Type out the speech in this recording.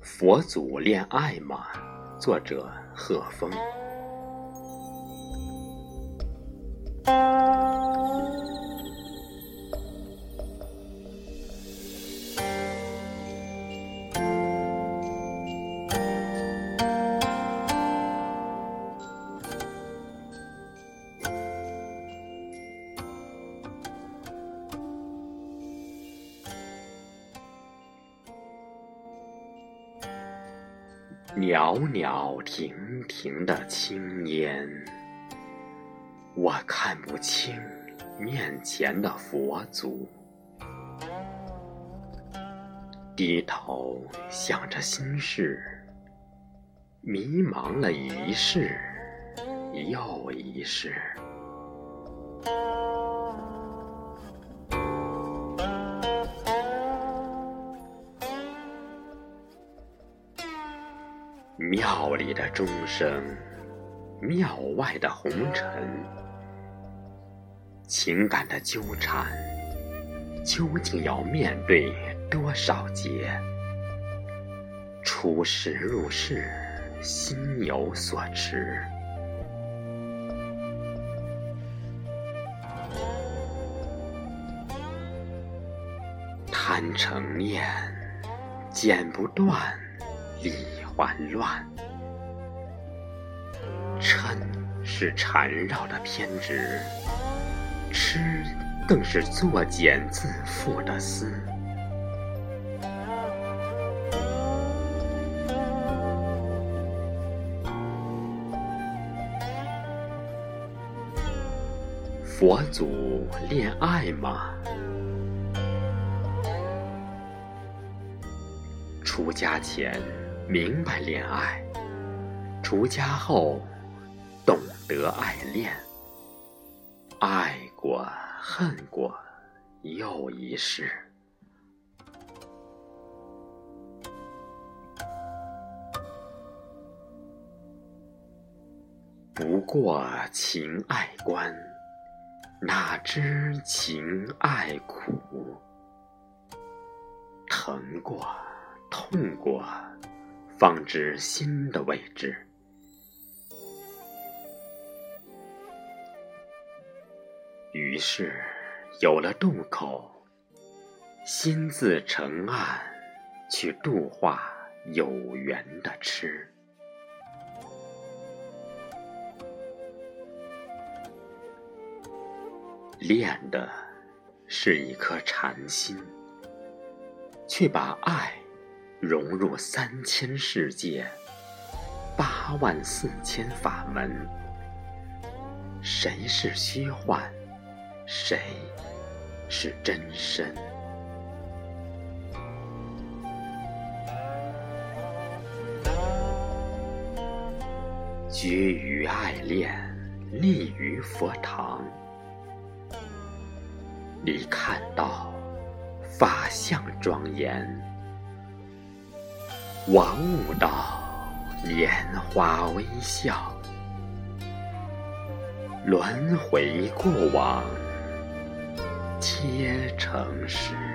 佛祖恋爱吗？作者：贺峰。袅袅婷婷的青烟，我看不清面前的佛祖。低头想着心事，迷茫了一世又一世。庙里的钟声，庙外的红尘，情感的纠缠，究竟要面对多少劫？出世入世，心有所持。贪成念，剪不断，理。环乱，嗔是缠绕的偏执，痴更是作茧自缚的思。佛祖恋爱吗？出家前。明白恋爱，出家后懂得爱恋，爱过恨过又一世。不过情爱关，哪知情爱苦？疼过，痛过。放置心的位置，于是有了渡口，心自成岸，去度化有缘的痴。练的是一颗禅心，却把爱。融入三千世界，八万四千法门，谁是虚幻，谁是真身？居于爱恋，立于佛堂，你看到法相庄严。王悟到莲花微笑，轮回过往皆成诗。